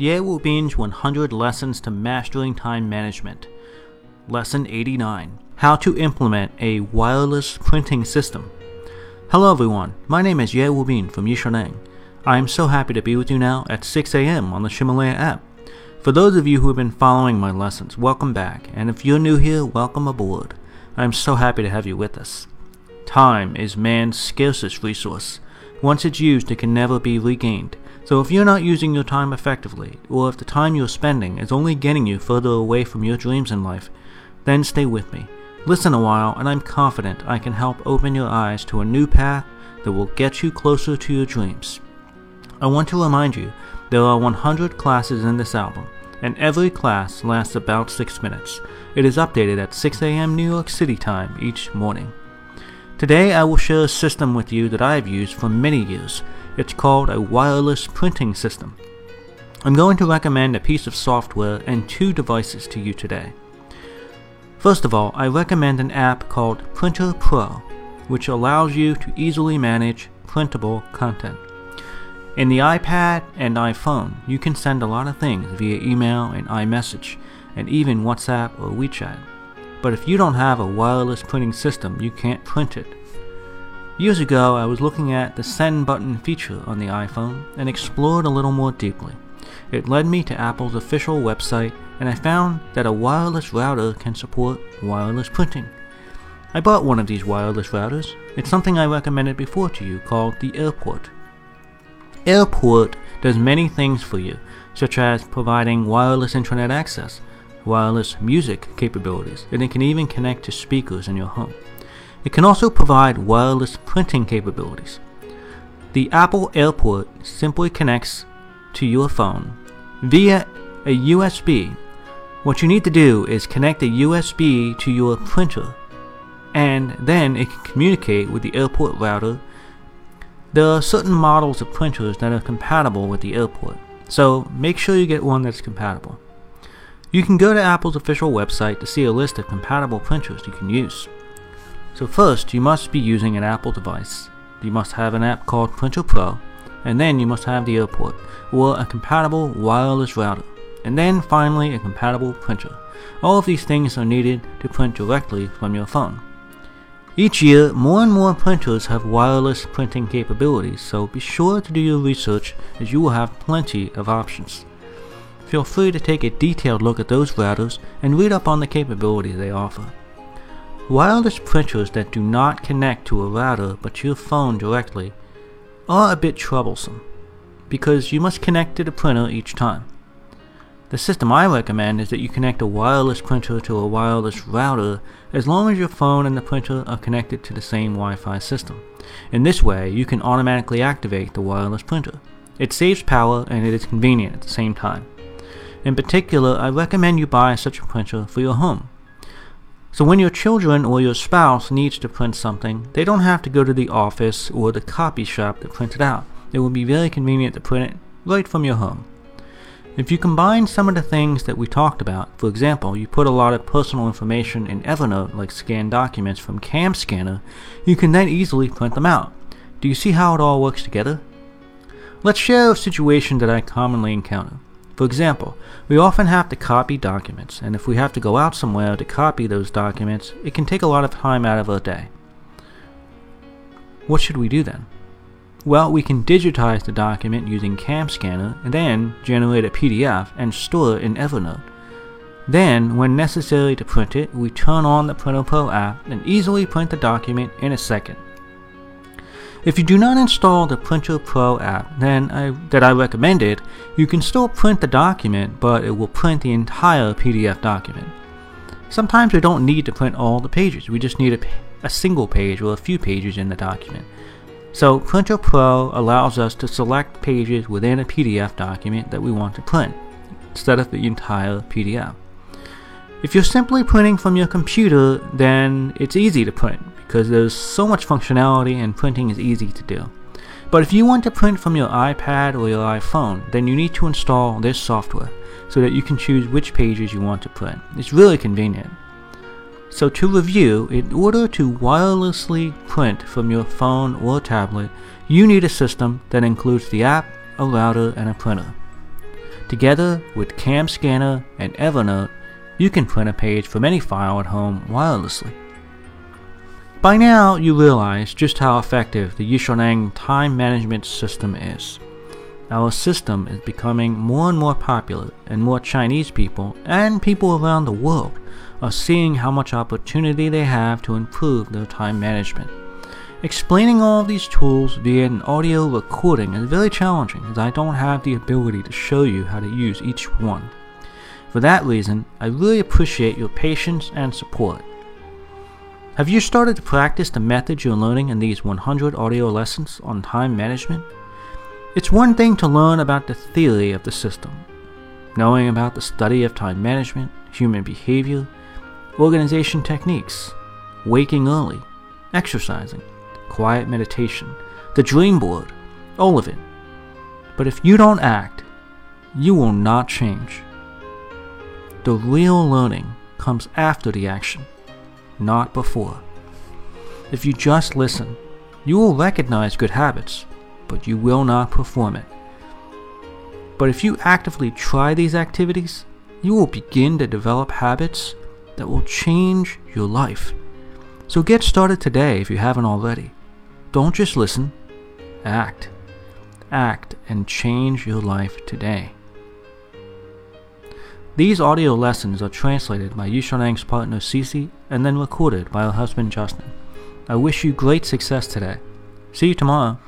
Ye Wubin's 100 Lessons to Mastering Time Management. Lesson 89 How to Implement a Wireless Printing System. Hello everyone, my name is Ye Wubin from Yixiaoneng. I am so happy to be with you now at 6 a.m. on the Ximalaya app. For those of you who have been following my lessons, welcome back, and if you're new here, welcome aboard. I am so happy to have you with us. Time is man's scarcest resource. Once it's used, it can never be regained. So if you're not using your time effectively, or if the time you're spending is only getting you further away from your dreams in life, then stay with me. Listen a while, and I'm confident I can help open your eyes to a new path that will get you closer to your dreams. I want to remind you there are 100 classes in this album, and every class lasts about 6 minutes. It is updated at 6 a.m. New York City time each morning. Today I will share a system with you that I have used for many years. It's called a wireless printing system. I'm going to recommend a piece of software and two devices to you today. First of all, I recommend an app called Printer Pro, which allows you to easily manage printable content. In the iPad and iPhone, you can send a lot of things via email and iMessage, and even WhatsApp or WeChat. But if you don't have a wireless printing system, you can't print it. Years ago, I was looking at the send button feature on the iPhone and explored a little more deeply. It led me to Apple's official website, and I found that a wireless router can support wireless printing. I bought one of these wireless routers. It's something I recommended before to you called the Airport. Airport does many things for you, such as providing wireless internet access, wireless music capabilities, and it can even connect to speakers in your home. It can also provide wireless printing capabilities. The Apple Airport simply connects to your phone via a USB. What you need to do is connect a USB to your printer, and then it can communicate with the airport router. There are certain models of printers that are compatible with the airport, so make sure you get one that's compatible. You can go to Apple's official website to see a list of compatible printers you can use. So first, you must be using an Apple device. You must have an app called Printer Pro, and then you must have the airport, or a compatible wireless router, and then finally a compatible printer. All of these things are needed to print directly from your phone. Each year, more and more printers have wireless printing capabilities, so be sure to do your research as you will have plenty of options. Feel free to take a detailed look at those routers and read up on the capabilities they offer. Wireless printers that do not connect to a router but your phone directly are a bit troublesome because you must connect to the printer each time. The system I recommend is that you connect a wireless printer to a wireless router as long as your phone and the printer are connected to the same Wi-Fi system. In this way, you can automatically activate the wireless printer. It saves power and it is convenient at the same time. In particular, I recommend you buy such a printer for your home. So when your children or your spouse needs to print something, they don't have to go to the office or the copy shop to print it out. It will be very convenient to print it right from your home. If you combine some of the things that we talked about, for example, you put a lot of personal information in Evernote like scanned documents from Cam Scanner, you can then easily print them out. Do you see how it all works together? Let's share a situation that I commonly encounter. For example, we often have to copy documents, and if we have to go out somewhere to copy those documents, it can take a lot of time out of our day. What should we do then? Well, we can digitize the document using Cam Scanner and then generate a PDF and store it in Evernote. Then, when necessary to print it, we turn on the Printer app and easily print the document in a second. If you do not install the Printer Pro app then I, that I recommended, you can still print the document, but it will print the entire PDF document. Sometimes we don't need to print all the pages, we just need a, a single page or a few pages in the document. So Printer Pro allows us to select pages within a PDF document that we want to print, instead of the entire PDF. If you're simply printing from your computer, then it's easy to print because there's so much functionality and printing is easy to do. But if you want to print from your iPad or your iPhone, then you need to install this software so that you can choose which pages you want to print. It's really convenient. So to review, in order to wirelessly print from your phone or tablet, you need a system that includes the app, a router, and a printer. Together with Cam Scanner and Evernote, you can print a page from any file at home wirelessly. By now, you realize just how effective the Yixiaoneng time management system is. Our system is becoming more and more popular, and more Chinese people and people around the world are seeing how much opportunity they have to improve their time management. Explaining all of these tools via an audio recording is very challenging as I don't have the ability to show you how to use each one. For that reason, I really appreciate your patience and support. Have you started to practice the methods you're learning in these 100 audio lessons on time management? It's one thing to learn about the theory of the system, knowing about the study of time management, human behavior, organization techniques, waking early, exercising, quiet meditation, the dream board, all of it. But if you don't act, you will not change. The real learning comes after the action not before. If you just listen, you will recognize good habits, but you will not perform it. But if you actively try these activities, you will begin to develop habits that will change your life. So get started today if you haven't already. Don't just listen, act. Act and change your life today. These audio lessons are translated by Yixiaoneng's partner Cece and then recorded by her husband Justin. I wish you great success today. See you tomorrow.